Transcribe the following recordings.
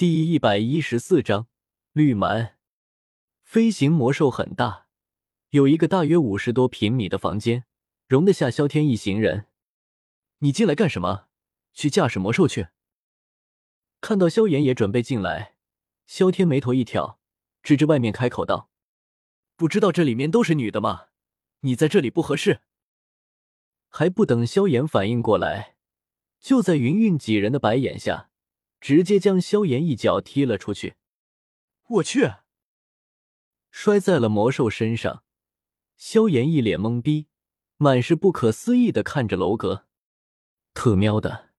第一百一十四章绿蛮。飞行魔兽很大，有一个大约五十多平米的房间，容得下萧天一行人。你进来干什么？去驾驶魔兽去。看到萧炎也准备进来，萧天眉头一挑，指着外面开口道：“不知道这里面都是女的吗？你在这里不合适。”还不等萧炎反应过来，就在云云几人的白眼下。直接将萧炎一脚踢了出去，我去！摔在了魔兽身上。萧炎一脸懵逼，满是不可思议的看着楼阁。特喵的，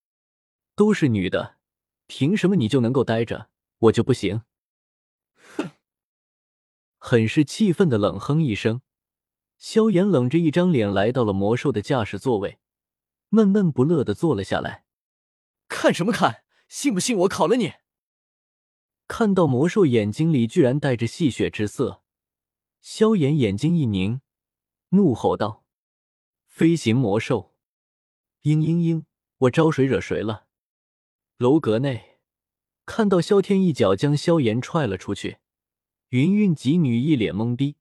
都是女的，凭什么你就能够待着，我就不行？哼！很是气愤的冷哼一声，萧炎冷着一张脸来到了魔兽的驾驶座位，闷闷不乐的坐了下来。看什么看？信不信我烤了你？看到魔兽眼睛里居然带着戏谑之色，萧炎眼睛一凝，怒吼道：“飞行魔兽！嘤嘤嘤！我招谁惹谁了？”楼阁内，看到萧天一脚将萧炎踹了出去，云云几女一脸懵逼，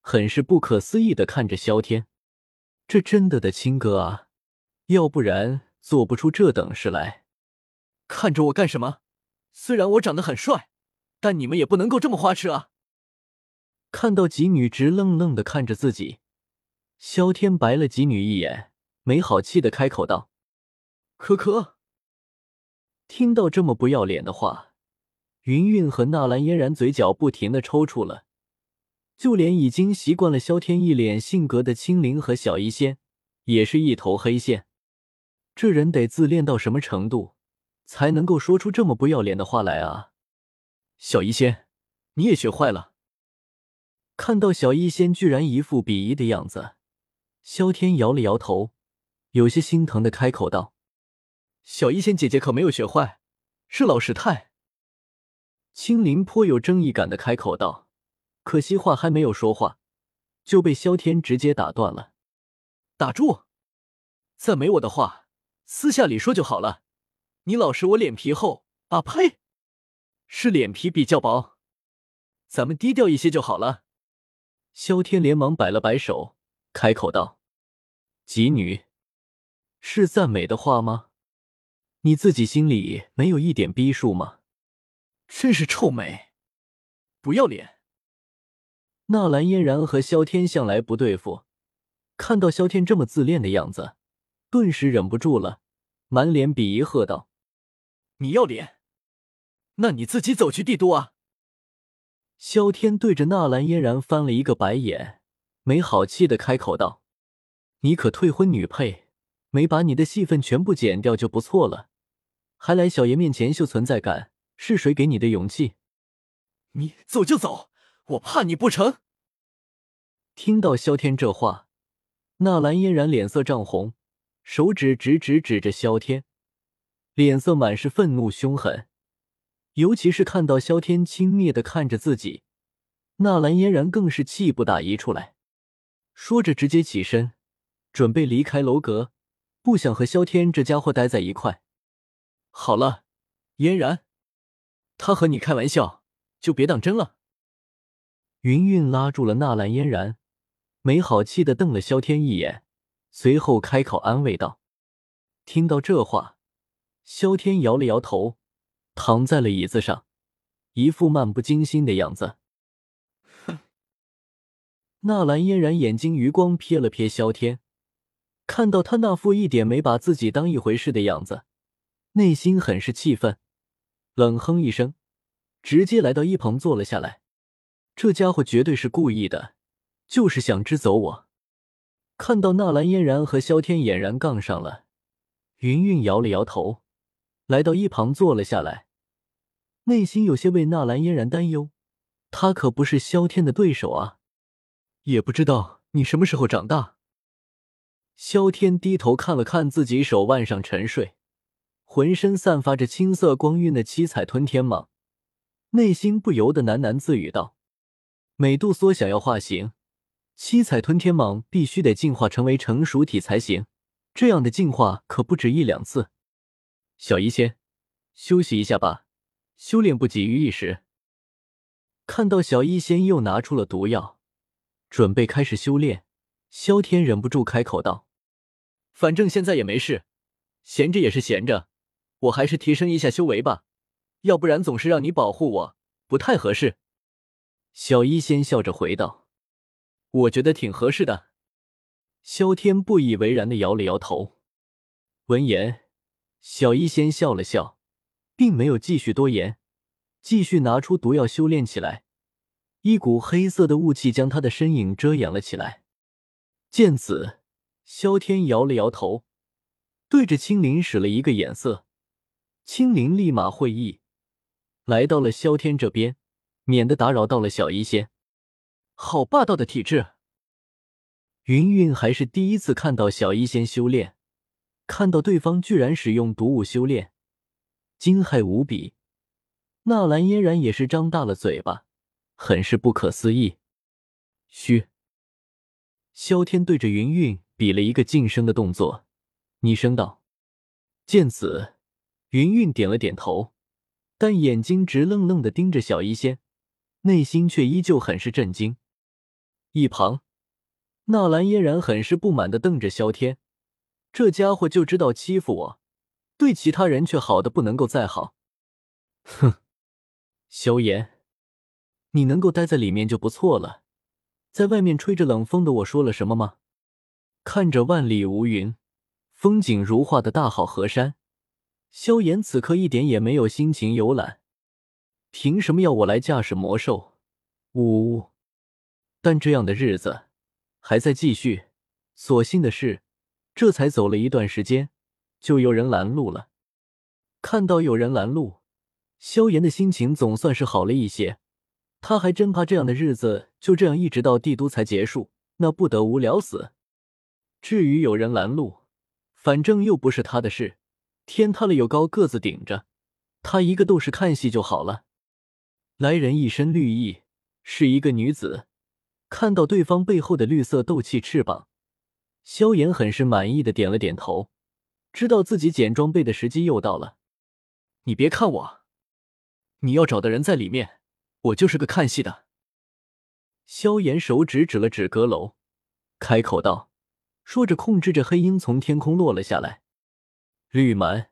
很是不可思议的看着萧天，这真的的亲哥啊，要不然做不出这等事来。看着我干什么？虽然我长得很帅，但你们也不能够这么花痴啊！看到几女直愣愣的看着自己，萧天白了几女一眼，没好气的开口道：“可可。”听到这么不要脸的话，云云和纳兰嫣然嘴角不停的抽搐了，就连已经习惯了萧天一脸性格的青灵和小医仙，也是一头黑线。这人得自恋到什么程度？才能够说出这么不要脸的话来啊！小医仙，你也学坏了。看到小医仙居然一副鄙夷的样子，萧天摇了摇头，有些心疼的开口道：“小医仙姐姐可没有学坏，是老师太。”青灵颇有正义感的开口道，可惜话还没有说话，就被萧天直接打断了。打住！再没我的话，私下里说就好了。你老是我脸皮厚啊？呸！是脸皮比较薄，咱们低调一些就好了。萧天连忙摆了摆手，开口道：“吉女，是赞美的话吗？你自己心里没有一点逼数吗？真是臭美，不要脸！”纳兰嫣然和萧天向来不对付，看到萧天这么自恋的样子，顿时忍不住了，满脸鄙夷，喝道。你要脸？那你自己走去帝都啊！萧天对着纳兰嫣然翻了一个白眼，没好气的开口道：“你可退婚女配，没把你的戏份全部剪掉就不错了，还来小爷面前秀存在感，是谁给你的勇气？你走就走，我怕你不成？”听到萧天这话，纳兰嫣然脸色涨红，手指直直指着萧天。脸色满是愤怒凶狠，尤其是看到萧天轻蔑的看着自己，纳兰嫣然更是气不打一处来。说着，直接起身准备离开楼阁，不想和萧天这家伙待在一块。好了，嫣然，他和你开玩笑，就别当真了。云云拉住了纳兰嫣然，没好气的瞪了萧天一眼，随后开口安慰道：“听到这话。”萧天摇了摇头，躺在了椅子上，一副漫不经心的样子。哼！纳兰嫣然眼睛余光瞥了瞥萧天，看到他那副一点没把自己当一回事的样子，内心很是气愤，冷哼一声，直接来到一旁坐了下来。这家伙绝对是故意的，就是想支走我。看到纳兰嫣然和萧天俨然杠上了，云云摇了摇头。来到一旁坐了下来，内心有些为纳兰嫣然担忧。他可不是萧天的对手啊！也不知道你什么时候长大。萧天低头看了看自己手腕上沉睡、浑身散发着青色光晕的七彩吞天蟒，内心不由得喃喃自语道：“美杜莎想要化形，七彩吞天蟒必须得进化成为成熟体才行。这样的进化可不止一两次。”小医仙，休息一下吧，修炼不急于一时。看到小医仙又拿出了毒药，准备开始修炼，萧天忍不住开口道：“反正现在也没事，闲着也是闲着，我还是提升一下修为吧，要不然总是让你保护我，不太合适。”小医仙笑着回道：“我觉得挺合适的。”萧天不以为然的摇了摇头。闻言，小医仙笑了笑，并没有继续多言，继续拿出毒药修炼起来。一股黑色的雾气将他的身影遮掩了起来。见此，萧天摇了摇头，对着青灵使了一个眼色，青灵立马会意，来到了萧天这边，免得打扰到了小医仙。好霸道的体质！云云还是第一次看到小医仙修炼，看到对方居然使用毒物修炼，惊骇无比。纳兰嫣然也是张大了嘴巴。很是不可思议。嘘，萧天对着云云比了一个噤声的动作，昵声道：“见此，云云点了点头，但眼睛直愣愣的盯着小医仙，内心却依旧很是震惊。”一旁，纳兰嫣然很是不满的瞪着萧天，这家伙就知道欺负我，对其他人却好的不能够再好。哼，萧炎。你能够待在里面就不错了，在外面吹着冷风的我说了什么吗？看着万里无云、风景如画的大好河山，萧炎此刻一点也没有心情游览。凭什么要我来驾驶魔兽？呜呜！但这样的日子还在继续。所幸的是，这才走了一段时间，就有人拦路了。看到有人拦路，萧炎的心情总算是好了一些。他还真怕这样的日子就这样一直到帝都才结束，那不得无聊死。至于有人拦路，反正又不是他的事，天塌了有高个子顶着，他一个斗士看戏就好了。来人一身绿衣，是一个女子。看到对方背后的绿色斗气翅膀，萧炎很是满意的点了点头，知道自己捡装备的时机又到了。你别看我，你要找的人在里面。我就是个看戏的。萧炎手指指了指阁楼，开口道，说着控制着黑鹰从天空落了下来。绿蛮，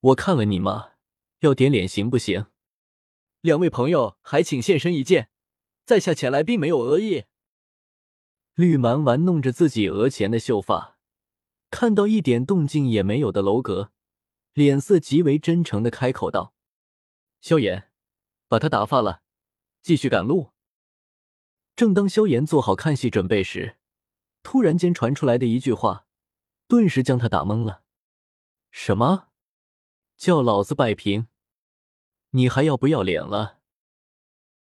我看了你吗？要点脸行不行？两位朋友还请现身一见，在下前来并没有恶意。绿蛮玩弄着自己额前的秀发，看到一点动静也没有的楼阁，脸色极为真诚的开口道：“萧炎。”把他打发了，继续赶路。正当萧炎做好看戏准备时，突然间传出来的一句话，顿时将他打懵了。什么？叫老子摆平？你还要不要脸了？